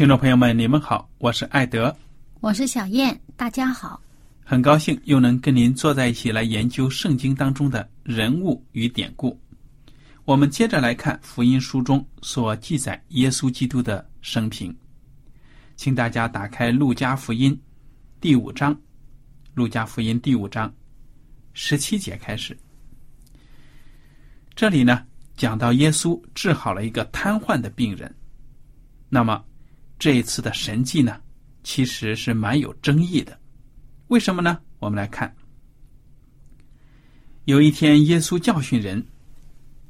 听众朋友们，你们好，我是艾德，我是小燕，大家好。很高兴又能跟您坐在一起来研究圣经当中的人物与典故。我们接着来看福音书中所记载耶稣基督的生平，请大家打开《路加福音》第五章，《路加福音》第五章十七节开始。这里呢讲到耶稣治好了一个瘫痪的病人。那么这一次的神迹呢，其实是蛮有争议的。为什么呢？我们来看，有一天，耶稣教训人，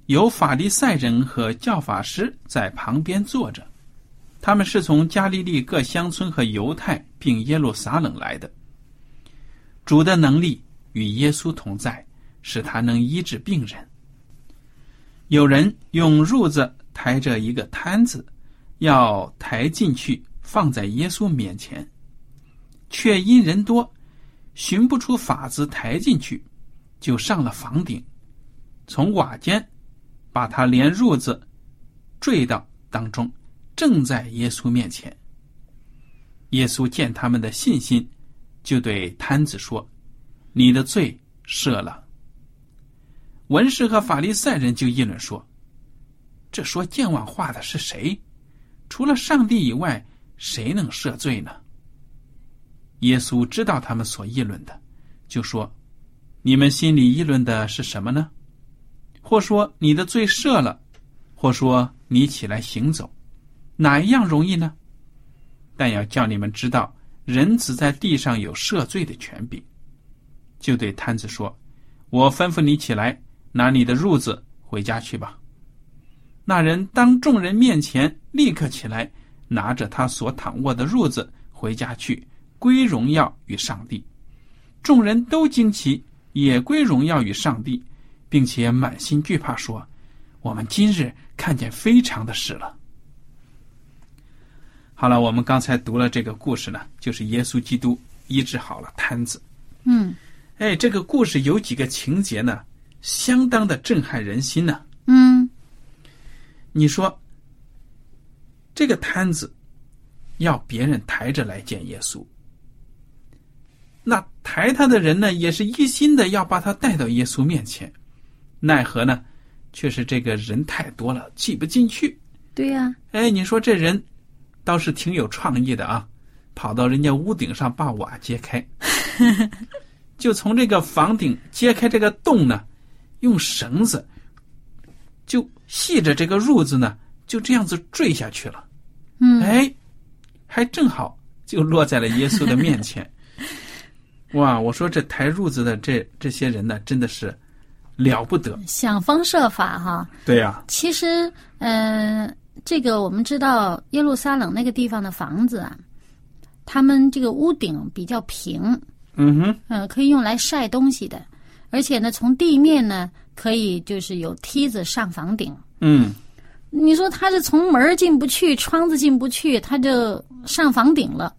有法利赛人和教法师在旁边坐着，他们是从加利利各乡村和犹太并耶路撒冷来的。主的能力与耶稣同在，使他能医治病人。有人用褥子抬着一个摊子，要抬进去放在耶稣面前，却因人多。寻不出法子抬进去，就上了房顶，从瓦间把他连褥子坠到当中，正在耶稣面前。耶稣见他们的信心，就对摊子说：“你的罪赦了。”文士和法利赛人就议论说：“这说健忘话的是谁？除了上帝以外，谁能赦罪呢？”耶稣知道他们所议论的，就说：“你们心里议论的是什么呢？或说你的罪赦了，或说你起来行走，哪一样容易呢？但要叫你们知道，人子在地上有赦罪的权柄。”就对摊子说：“我吩咐你起来，拿你的褥子回家去吧。”那人当众人面前立刻起来，拿着他所躺卧的褥子回家去。归荣耀与上帝，众人都惊奇，也归荣耀与上帝，并且满心惧怕，说：“我们今日看见非常的事了。”好了，我们刚才读了这个故事呢，就是耶稣基督医治好了瘫子。嗯，哎，这个故事有几个情节呢，相当的震撼人心呢。嗯，你说这个摊子要别人抬着来见耶稣。那抬他的人呢，也是一心的要把他带到耶稣面前，奈何呢，却是这个人太多了，挤不进去。对呀，哎，你说这人倒是挺有创意的啊，跑到人家屋顶上把瓦揭开，就从这个房顶揭开这个洞呢，用绳子就系着这个褥子呢，就这样子坠下去了。嗯，哎，还正好就落在了耶稣的面前。哇！我说这抬褥子的这这些人呢，真的是了不得，想方设法哈。对呀。其实，嗯，这个我们知道，耶路撒冷那个地方的房子啊，他们这个屋顶比较平，嗯哼，嗯，可以用来晒东西的。而且呢，从地面呢可以就是有梯子上房顶。嗯，你说他是从门进不去，窗子进不去，他就上房顶了。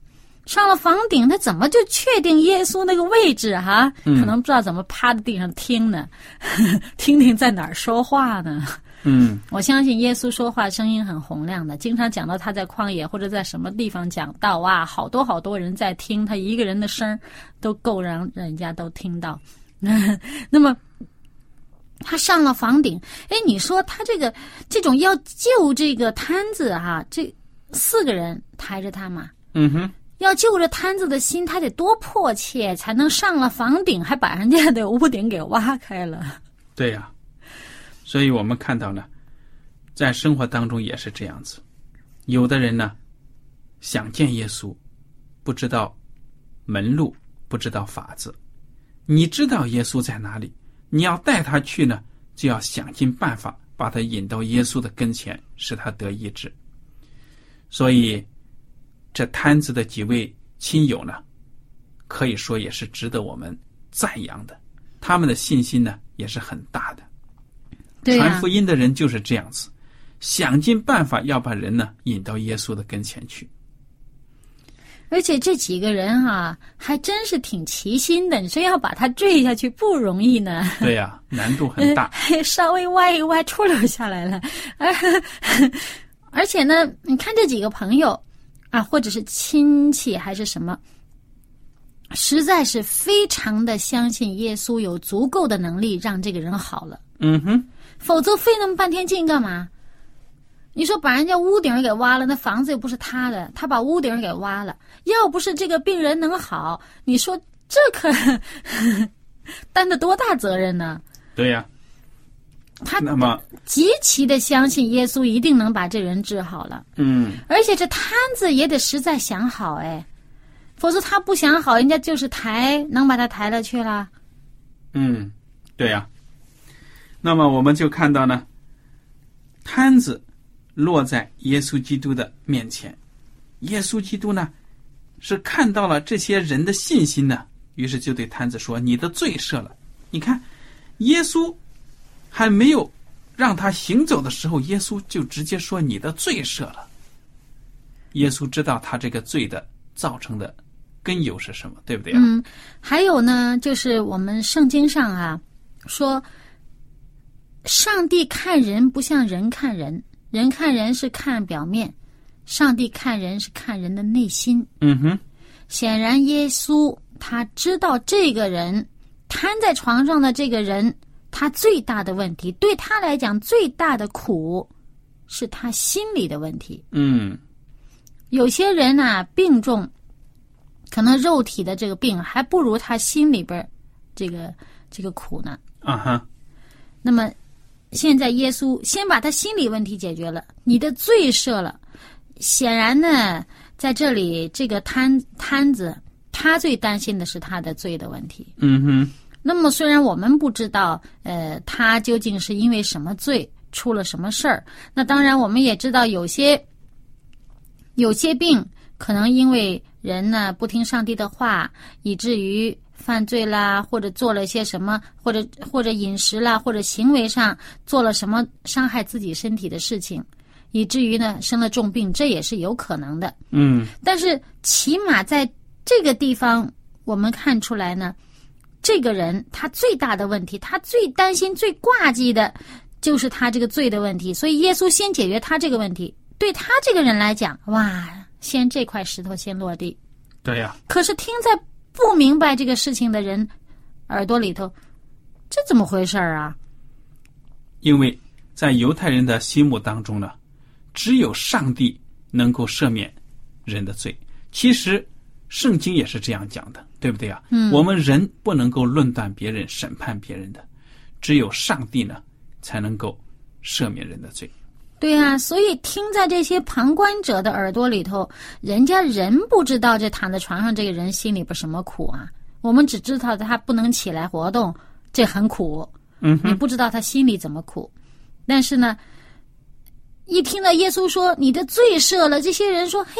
上了房顶，他怎么就确定耶稣那个位置哈？嗯可能不知道怎么趴在地上听呢，听听在哪儿说话呢。嗯，我相信耶稣说话声音很洪亮的，经常讲到他在旷野或者在什么地方讲道啊，好多好多人在听，他一个人的声儿都够让人家都听到。那么他上了房顶，哎，你说他这个这种要救这个摊子哈、这四个人抬着他嘛，嗯哼，要救这摊子的心，他得多迫切才能上了房顶，还把人家的屋顶给挖开了。对呀、所以我们看到呢，在生活当中也是这样子。有的人呢，想见耶稣，不知道门路，不知道法子。你知道耶稣在哪里，你要带他去呢，就要想尽办法把他引到耶稣的跟前，使他得医治。所以，这摊子的几位亲友呢，可以说也是值得我们赞扬的。他们的信心呢，也是很大的。传福音的人就是这样子，想尽办法要把人呢引到耶稣的跟前去。而且这几个人哈、还真是挺齐心的。你说要把他坠下去不容易呢，对呀、难度很大。还 稍微歪一歪，出溜下来了。而 而且呢，你看这几个朋友啊，或者是亲戚还是什么，实在是非常的相信耶稣有足够的能力让这个人好了。嗯哼，否则费那么半天劲干嘛？你说把人家屋顶给挖了，那房子又不是他的，他把屋顶给挖了。要不是这个病人能好，你说这可 担的多大责任呢？对呀、他那么，极其的相信耶稣一定能把这人治好了，嗯，而且这摊子也得实在想好哎，否则他不想好，人家就是抬能把他抬了去了。嗯，对呀、那么我们就看到呢，摊子落在耶稣基督的面前，耶稣基督呢是看到了这些人的信心呢，于是就对摊子说：“你的罪赦了。”你看，耶稣还没有让他行走的时候，耶稣就直接说：“你的罪赦了。”耶稣知道他这个罪的造成的根由是什么，对不对啊？嗯，还有呢，就是我们圣经上啊说，上帝看人不像人看人，人看人是看表面，上帝看人是看人的内心。嗯哼，显然，耶稣他知道这个人瘫在床上的这个人，他最大的问题，对他来讲最大的苦，是他心里的问题。嗯有些人呐、病重，可能肉体的这个病还不如他心里边这个这个苦呢。啊哈，那么，现在耶稣先把他心理问题解决了，你的罪赦了。显然呢，在这里这个摊摊子，他最担心的是他的罪的问题。嗯哼，那么，虽然我们不知道，呃，他究竟是因为什么罪出了什么事儿，那当然我们也知道有些有些病可能因为人呢不听上帝的话，以至于犯罪啦，或者做了一些什么，或者或者饮食啦，或者行为上做了什么伤害自己身体的事情，以至于呢生了重病，这也是有可能的。嗯但是起码在这个地方，我们看出来呢，这个人他最大的问题，他最担心、最挂记的，就是他这个罪的问题。所以耶稣先解决他这个问题，对他这个人来讲，哇，先这块石头先落地。对呀、可是听在不明白这个事情的人耳朵里头，这怎么回事儿啊？因为在犹太人的心目当中呢，只有上帝能够赦免人的罪。其实圣经也是这样讲的，对不对啊？嗯我们人不能够论断别人、审判别人的，只有上帝呢才能够赦免人的罪。对啊，所以听在这些旁观者的耳朵里头，人家人不知道这躺在床上这个人心里边什么苦啊，我们只知道他不能起来活动，这很苦。嗯你不知道他心里怎么苦。但是呢，一听到耶稣说你的罪赦了，这些人说：“嘿，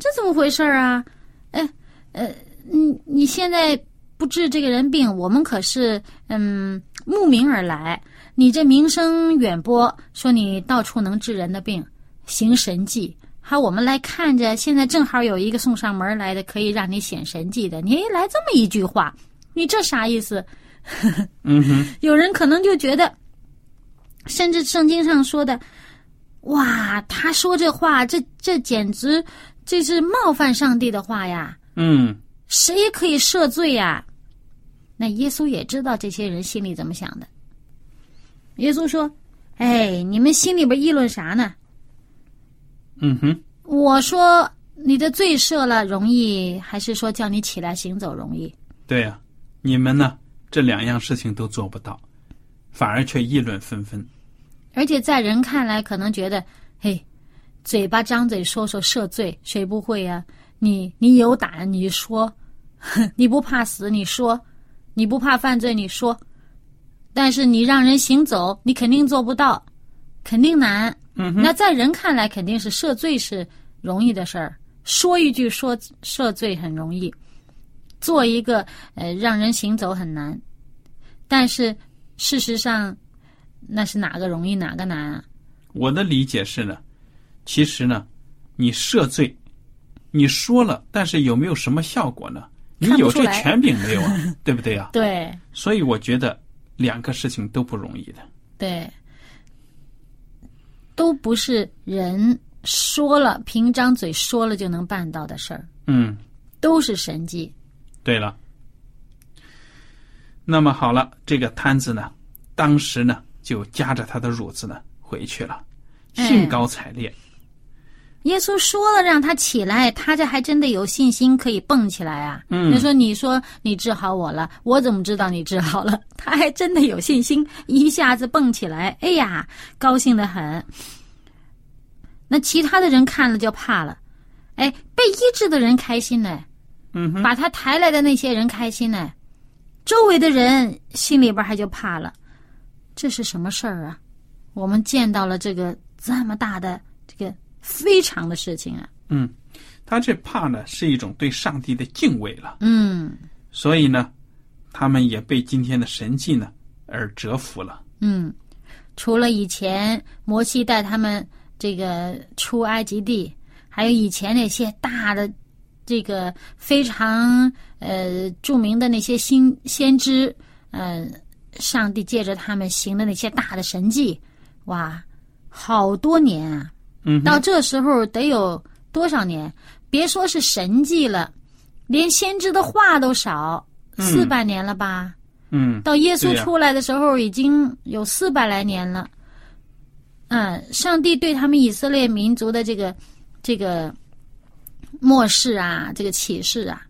这怎么回事儿啊？哎，呃，你你现在不治这个人病，我们可是嗯慕名而来。你这名声远播，说你到处能治人的病，行神迹。好，我们来看着，现在正好有一个送上门来的，可以让你显神迹的。你来这么一句话，你这啥意思？嗯哼，有人可能就觉得，甚至圣经上说的，哇，他说这话，这这简直这是冒犯上帝的话呀！嗯，谁也可以赦罪呀。那耶稣也知道这些人心里怎么想的。耶稣说：“哎，你们心里边议论啥呢？嗯哼，我说你的罪赦了容易，还是说叫你起来行走容易？对呀、你们呢，这两样事情都做不到，反而却议论纷纷。而且在人看来，可能觉得，嘿，嘴巴张嘴说说赦罪，谁不会呀、你你有胆你说，你不怕死你说，你不怕犯罪你说，但是你让人行走，你肯定做不到，肯定难。嗯哼，那在人看来，肯定是赦罪是容易的事儿，说一句说赦罪很容易，做一个呃让人行走很难。但是事实上，那是哪个容易哪个难啊？我的理解是呢，其实呢，你赦罪，你说了，但是有没有什么效果呢？你有这权柄没有啊？对不对啊、对所以我觉得两个事情都不容易的。对，都不是人说了凭张嘴说了就能办到的事儿，嗯，都是神迹。对了，那么好了，这个摊子呢，当时呢就夹着他的褥子呢回去了，哎兴高采烈。耶稣说了让他起来，他这还真的有信心可以蹦起来啊！嗯他说：“你说你治好我了，我怎么知道你治好了？” 他还真的有信心，一下子蹦起来，哎呀，高兴的很。那其他的人看了就怕了，哎，被医治的人开心呢，嗯，把他抬来的那些人开心呢，周围的人心里边还就怕了，这是什么事儿啊？我们见到了这个这么大的这个非常的事情啊！嗯，他这怕呢是一种对上帝的敬畏了，嗯所以呢，他们也被今天的神迹呢而折服了。嗯，除了以前摩西带他们这个出埃及地，还有以前那些大的这个非常呃著名的那些先先知，呃，上帝借着他们行的那些大的神迹，哇，好多年啊！嗯，到这时候得有多少年？别说是神迹了，连先知的话都少，嗯四百年了吧？嗯到耶稣出来的时候，已经有四百来年了。嗯，上帝对他们以色列民族的这个这个漠视啊，这个启示啊，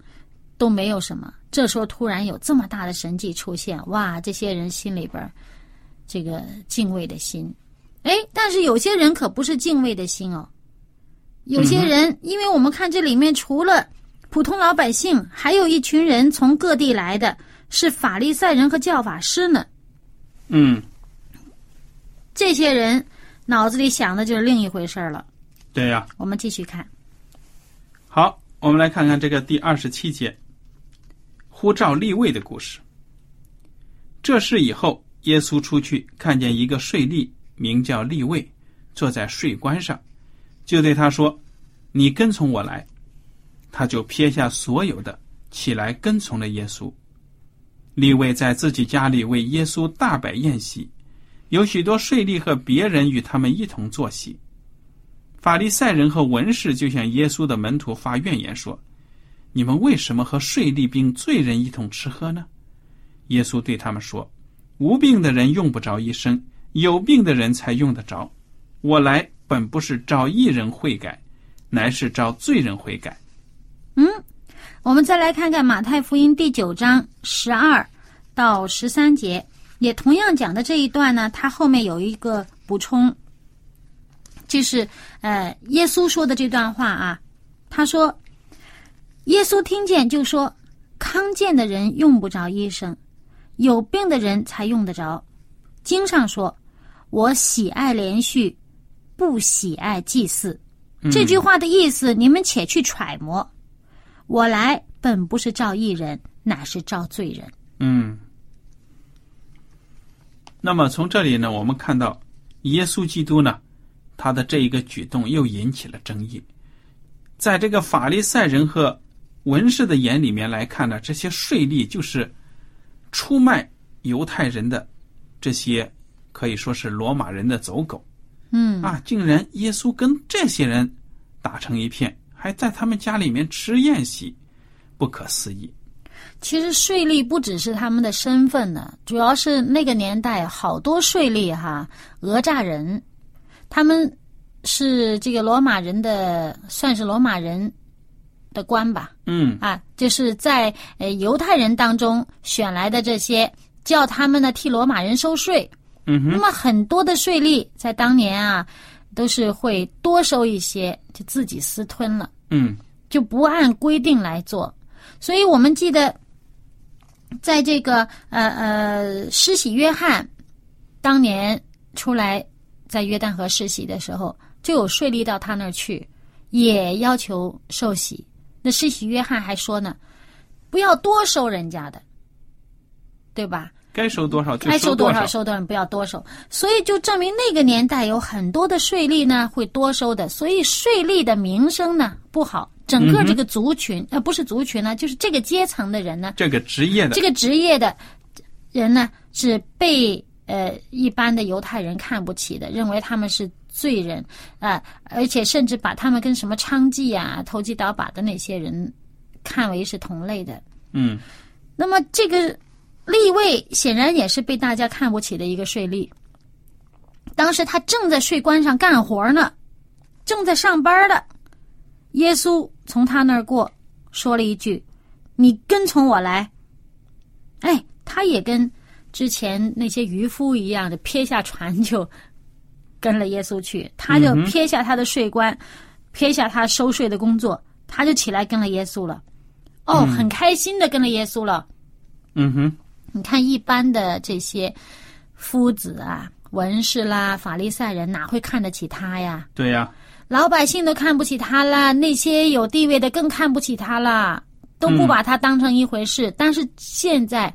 都没有什么。这时候突然有这么大的神迹出现，哇！这些人心里边这个敬畏的心，哎，但是有些人可不是敬畏的心哦。有些人，因为我们看这里面除了普通老百姓，还有一群人从各地来的，是法利赛人和教法师呢。嗯，这些人脑子里想的就是另一回事儿了。对呀、我们继续看，好，我们来看看这个第二十七节，呼召立位的故事。这事以后，耶稣出去，看见一个税吏，名叫立位，坐在税关上，就对他说：“你跟从我来。”他就撇下所有的，起来跟从了耶稣。立位在自己家里为耶稣大摆宴席，有许多税吏和别人与他们一同坐席。法利赛人和文士就向耶稣的门徒发怨言说：“你们为什么和税吏并罪人一同吃喝呢？”耶稣对他们说：“无病的人用不着医生，有病的人才用得着。我来本不是召义人悔改，乃是召罪人悔改。嗯我们再来看看马太福音第九章十二到十三节，也同样讲的这一段呢，它后面有一个补充，就是呃，耶稣说的这段话啊，他说，耶稣听见就说，康健的人用不着医生，有病的人才用得着。经上说，我喜爱连续，不喜爱祭祀。这句话的意思，你们且去揣摩。我来本不是召义人，乃是照罪人。嗯。那么从这里呢，我们看到耶稣基督呢，他的这一个举动又引起了争议。在这个法利赛人和文士的眼里面来看呢，这些税吏就是出卖犹太人的这些可以说是罗马人的走狗。嗯啊，竟然耶稣跟这些人打成一片，还在他们家里面吃宴席，不可思议。其实税吏不只是他们的身份呢，主要是那个年代好多税吏哈，讹诈人，他们是这个罗马人的，算是罗马人的官吧。嗯啊，就是在呃犹太人当中选来的这些，叫他们呢替罗马人收税。嗯哼，那么很多的税吏在当年啊，都是会多收一些，就自己私吞了，嗯就不按规定来做。所以我们记得，在这个呃呃施洗约翰当年出来在约旦河施洗的时候，就有税吏到他那儿去，也要求受洗。那施洗约翰还说呢，不要多收人家的，对吧？该收多少就该收多少收多少，不要多收。所以就证明那个年代有很多的税吏呢会多收的，所以税吏的名声呢不好。整个这个族群，呃，不是族群呢，就是这个阶层的人呢，这个职业的这个职业的人呢是被呃一般的犹太人看不起的，认为他们是罪人啊、而且甚至把他们跟什么娼妓啊、投机倒把的那些人看为是同类的。嗯那么这个立位显然也是被大家看不起的一个税吏。当时他正在税关上干活呢，正在上班的，耶稣从他那儿过，说了一句：“你跟从我来。”哎，他也跟之前那些渔夫一样的撇下船就跟了耶稣去，他就撇下他的税关，撇下他收税的工作，他就起来跟了耶稣了。哦，嗯很开心的跟了耶稣了。嗯哼你看，一般的这些夫子啊、文士啦、法利赛人，哪会看得起他呀？对呀、老百姓都看不起他啦，那些有地位的更看不起他啦，都不把他当成一回事。但是现在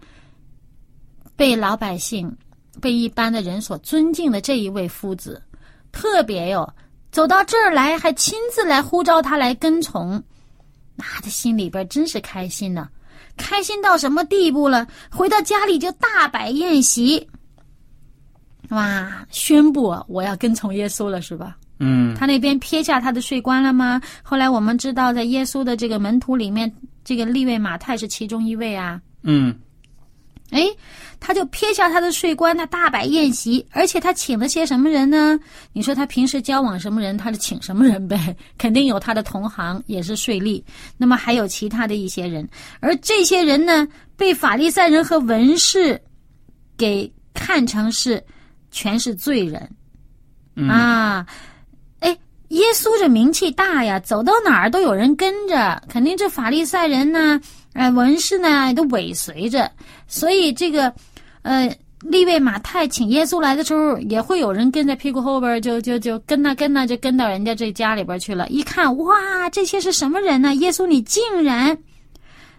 被老百姓、被一般的人所尊敬的这一位夫子，特别哟，走到这儿来，还亲自来呼召他来跟从，那他心里边真是开心呢、开心到什么地步了？回到家里就大摆宴席，哇，宣布啊我要跟从耶稣了，是吧？嗯他那边撇下他的税官了吗？后来我们知道，在耶稣的这个门徒里面，这个利位马太是其中一位啊。嗯哎，他就撇下他的税官，他大摆宴席，而且他请了些什么人呢？你说他平时交往什么人，他就请什么人呗？肯定有他的同行，也是税吏。那么还有其他的一些人，而这些人呢，被法利赛人和文士给看成是全是罪人。嗯啊，哎，耶稣这名气大呀，走到哪儿都有人跟着，肯定这法利赛人呢，哎，文士呢都尾随着，所以这个，呃，利位马太请耶稣来的时候，也会有人跟在屁股后边，就就就跟呐跟呐，就跟到人家这家里边去了。一看，哇，这些是什么人呢？耶稣，你竟然。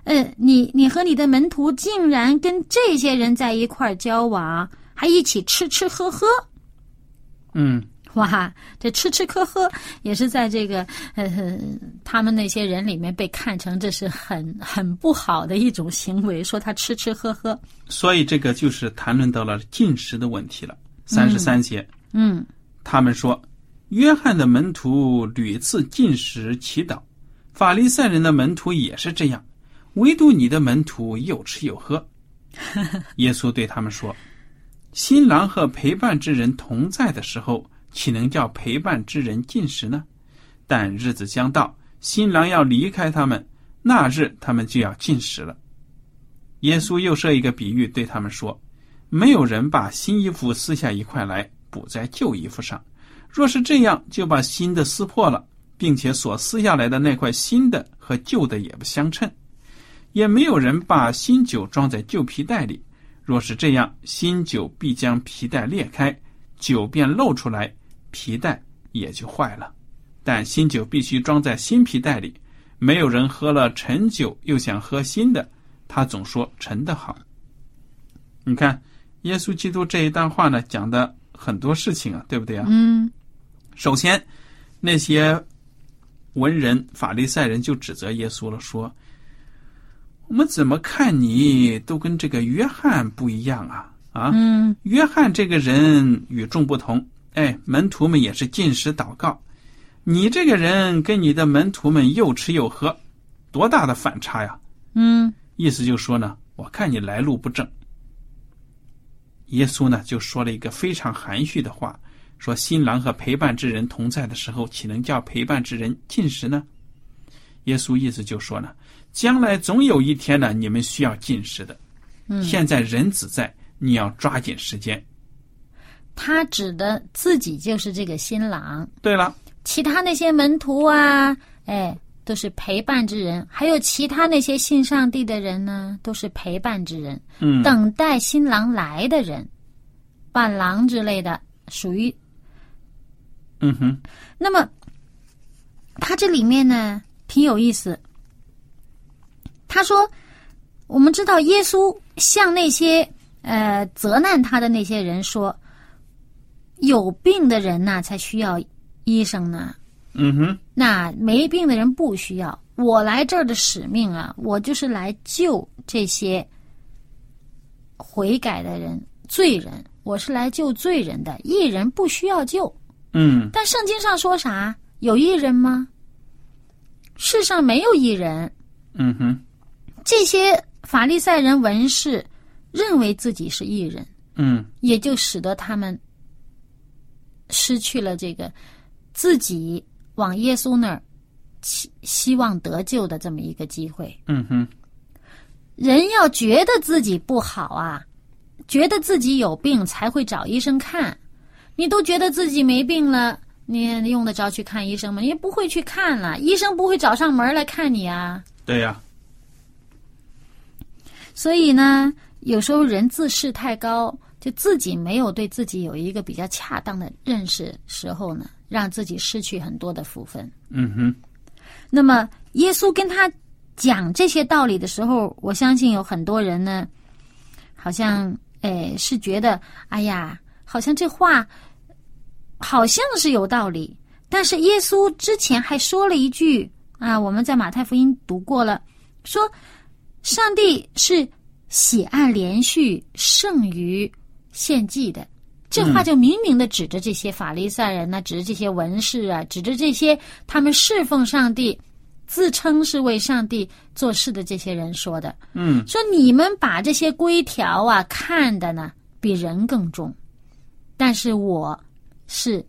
呃，你你和你的门徒竟然跟这些人在一块交往，还一起吃吃喝喝，嗯 哇，这吃吃喝喝也是在这个呃他们那些人里面被看成这是很很不好的一种行为，说他吃吃喝喝。所以这个就是谈论到了进食的问题了。三十三节，嗯他们说，约翰的门徒屡次进食祈祷，法利赛人的门徒也是这样，唯独你的门徒又吃又喝。耶稣对他们说：“新郎和陪伴之人同在的时候，岂能叫陪伴之人进食呢？但日子将到，新郎要离开他们，那日他们就要进食了。”耶稣又设一个比喻对他们说：“没有人把新衣服撕下一块来补在旧衣服上，若是这样，就把新的撕破了，并且所撕下来的那块新的和旧的也不相称。也没有人把新酒装在旧皮袋里，若是这样，新酒必将皮袋裂开，酒便漏出来，皮带也就坏了。但新酒必须装在新皮带里。没有人喝了陈酒又想喝新的，他总说陈的好。你看，耶稣基督这一段话呢，讲的很多事情啊，对不对啊？嗯首先，那些文人、法利赛人就指责耶稣了，说：“我们怎么看你都跟这个约翰不一样啊？啊，嗯约翰这个人与众不同，哎，门徒们也是进食祷告，你这个人跟你的门徒们又吃又喝，多大的反差呀！嗯意思就说呢，我看你来路不正。耶稣呢就说了一个非常含蓄的话，说新郎和陪伴之人同在的时候，岂能叫陪伴之人进食呢？耶稣意思就说呢，将来总有一天呢，你们需要进食的。嗯，现在人子在，你要抓紧时间。他指的自己就是这个新郎，对了，其他那些门徒啊，哎，都是陪伴之人，还有其他那些信上帝的人呢，都是陪伴之人，嗯，等待新郎来的人，伴郎之类的，属于嗯哼，那么，他这里面呢挺有意思。他说：“我们知道耶稣向那些呃责难他的那些人说，有病的人呐才需要医生呢，嗯哼，那没病的人不需要。我来这儿的使命啊，我就是来救这些悔改的人、罪人，我是来救罪人的，义人不需要救。”嗯但圣经上说啥？有义人吗？世上没有义人。嗯哼，这些法利赛人、文士认为自己是艺人，嗯也就使得他们失去了这个自己往耶稣那儿希希望得救的这么一个机会。嗯哼，人要觉得自己不好啊，觉得自己有病才会找医生看。你都觉得自己没病了，你用得着去看医生吗？你不会去看了，医生不会找上门来看你啊。对呀、所以呢，有时候人自视太高，就自己没有对自己有一个比较恰当的认识时候呢，让自己失去很多的福分。嗯哼，那么，耶稣跟他讲这些道理的时候，我相信有很多人呢，好像哎是觉得，哎呀，好像这话好像是有道理，但是耶稣之前还说了一句啊，我们在马太福音读过了，说上帝是喜爱连续胜于献祭的。这话就明明的指着这些法利赛人呐、指着这些文士啊，指着这些他们侍奉上帝、自称是为上帝做事的这些人说的。嗯说你们把这些规条啊看的呢比人更重，但是我是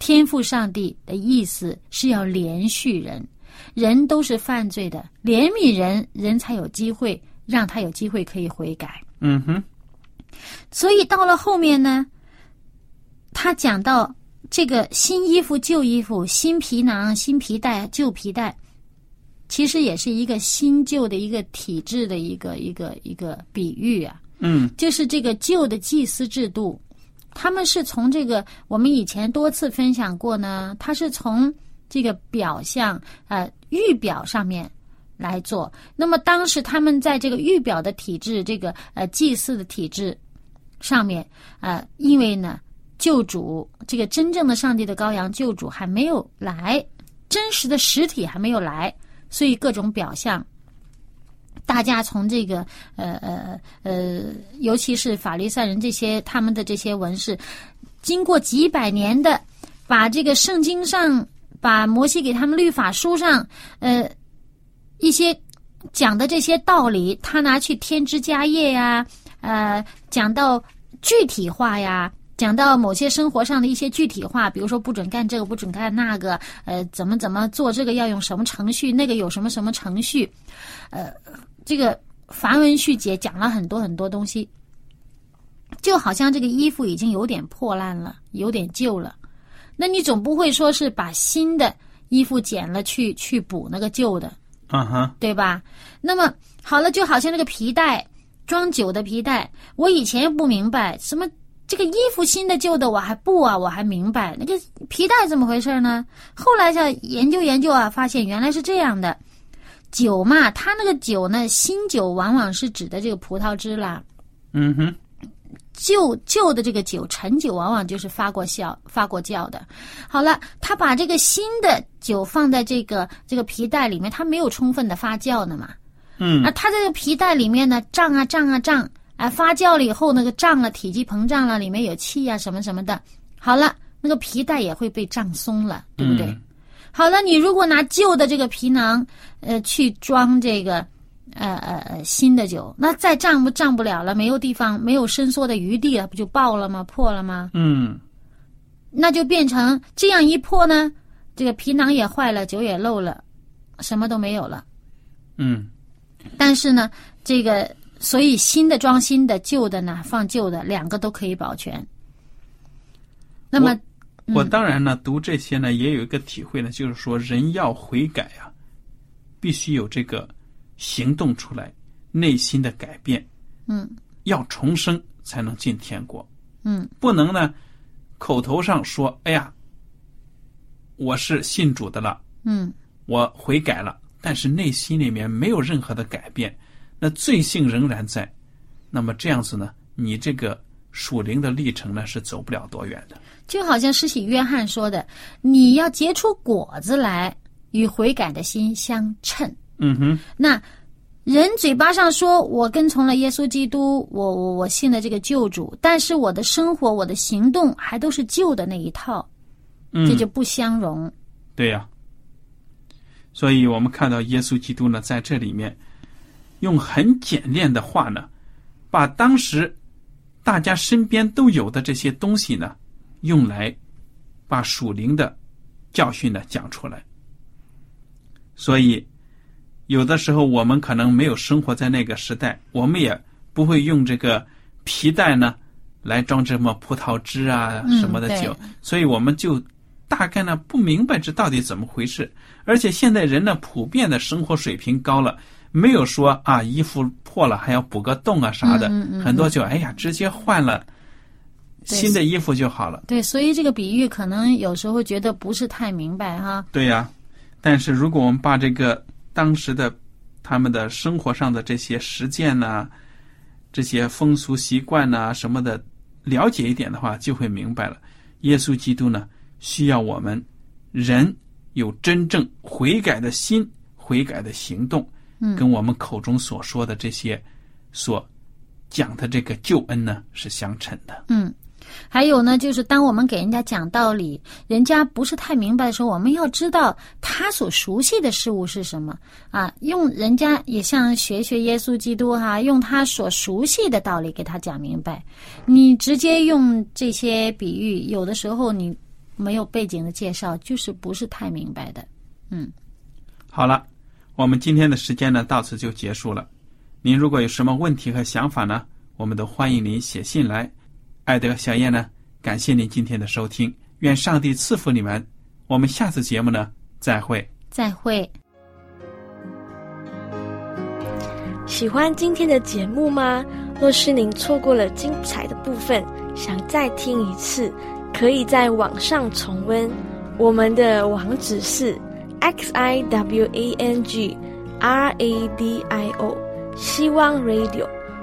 天赋上帝的意思是要连续人，人都是犯罪的，怜悯人，人才有机会让他有机会可以悔改。嗯哼，所以到了后面呢，他讲到这个新衣服、旧衣服、新皮囊、新皮带、旧皮带，其实也是一个新旧的一个体制的一个一个一个比喻啊。嗯就是这个旧的祭司制度，他们是从这个我们以前多次分享过呢，它是从这个表象呃预表上面来做。那么当时他们在这个预表的体制，这个呃祭祀的体制上面，呃，因为呢救主这个真正的上帝的羔羊救主还没有来，真实的实体还没有来，所以各种表象。大家从这个呃呃呃，尤其是法利赛人这些他们的这些文士，经过几百年的把这个圣经上，把摩西给他们律法书上，呃，一些讲的这些道理，他拿去添枝加叶呀，呃，讲到具体化呀。讲到某些生活上的一些具体化，比如说不准干这个，不准干那个，呃，怎么怎么做这个要用什么程序，那个有什么什么程序，呃，这个繁文缛节讲了很多很多东西，就好像这个衣服已经有点破烂了，有点旧了，那你总不会说是把新的衣服剪了去去补那个旧的，啊哈，对吧？那么好了，就好像那个皮带装酒的皮带，我以前不明白什么这个衣服新的旧的我还不啊，我还明白那个皮带怎么回事呢？后来想研究研究啊，发现原来是这样的，酒嘛，它那个酒呢，新酒往往是指的这个葡萄汁啦。嗯哼，旧旧的这个酒，陈酒往往就是发过酵、发过酵的。好了，他把这个新的酒放在这个这个皮带里面，它没有充分的发酵呢嘛。嗯啊，它这个皮带里面呢胀啊胀啊胀，啊发酵了以后那个胀了，体积膨胀了，里面有气啊什么什么的。好了，那个皮带也会被胀松了，对不对？嗯好了，你如果拿旧的这个皮囊，呃，去装这个，呃呃呃新的酒，那再胀不胀不了了，没有地方，没有伸缩的余地了，不就爆了吗？破了吗？嗯那就变成这样一破呢，这个皮囊也坏了，酒也漏了，什么都没有了。嗯但是呢，这个所以新的装新的，旧的呢放旧的，两个都可以保全。那么，我当然呢，读这些呢，也有一个体会呢，就是说人要悔改啊，必须有这个行动出来，内心的改变，嗯。要重生才能进天国，嗯。不能呢口头上说，哎呀，我是信主的了，嗯。我悔改了，但是内心里面没有任何的改变，那罪性仍然在，那么这样子呢，你这个属灵的历程呢是走不了多远的。就好像施洗约翰说的，你要结出果子来，与悔改的心相称。嗯哼，那人嘴巴上说我跟从了耶稣基督，我我我信了这个救主，但是我的生活、我的行动还都是旧的那一套，嗯，这就不相容。对呀、所以我们看到耶稣基督呢，在这里面用很简练的话呢，把当时大家身边都有的这些东西呢，用来把属灵的教训呢讲出来。所以，有的时候我们可能没有生活在那个时代，我们也不会用这个皮带呢来装这么葡萄汁啊嗯什么的酒，对所以我们就大概呢不明白这到底怎么回事。而且现在人呢普遍的生活水平高了，没有说啊衣服破了还要补个洞啊啥的，嗯嗯嗯很多就哎呀直接换了新的衣服就好了。对，所以这个比喻可能有时候觉得不是太明白哈。对呀、但是如果我们把这个当时的他们的生活上的这些实践呐、这些风俗习惯呐、什么的了解一点的话，就会明白了。耶稣基督呢，需要我们人有真正悔改的心、悔改的行动，嗯跟我们口中所说的这些所讲的这个救恩呢是相称的。嗯，还有呢，就是当我们给人家讲道理，人家不是太明白的时候，我们要知道他所熟悉的事物是什么啊，用人家也像学学耶稣基督哈、用他所熟悉的道理给他讲明白。你直接用这些比喻，有的时候你没有背景的介绍，就是不是太明白的。嗯好了，我们今天的时间呢到此就结束了。您如果有什么问题和想法呢，我们都欢迎您写信来。艾德小燕呢，感谢您今天的收听，愿上帝赐福你们。我们下次节目呢再会。再会。喜欢今天的节目吗？若是您错过了精彩的部分，想再听一次，可以在网上重温。我们的网址是 x i w a n g r a d i o 希望 Radio，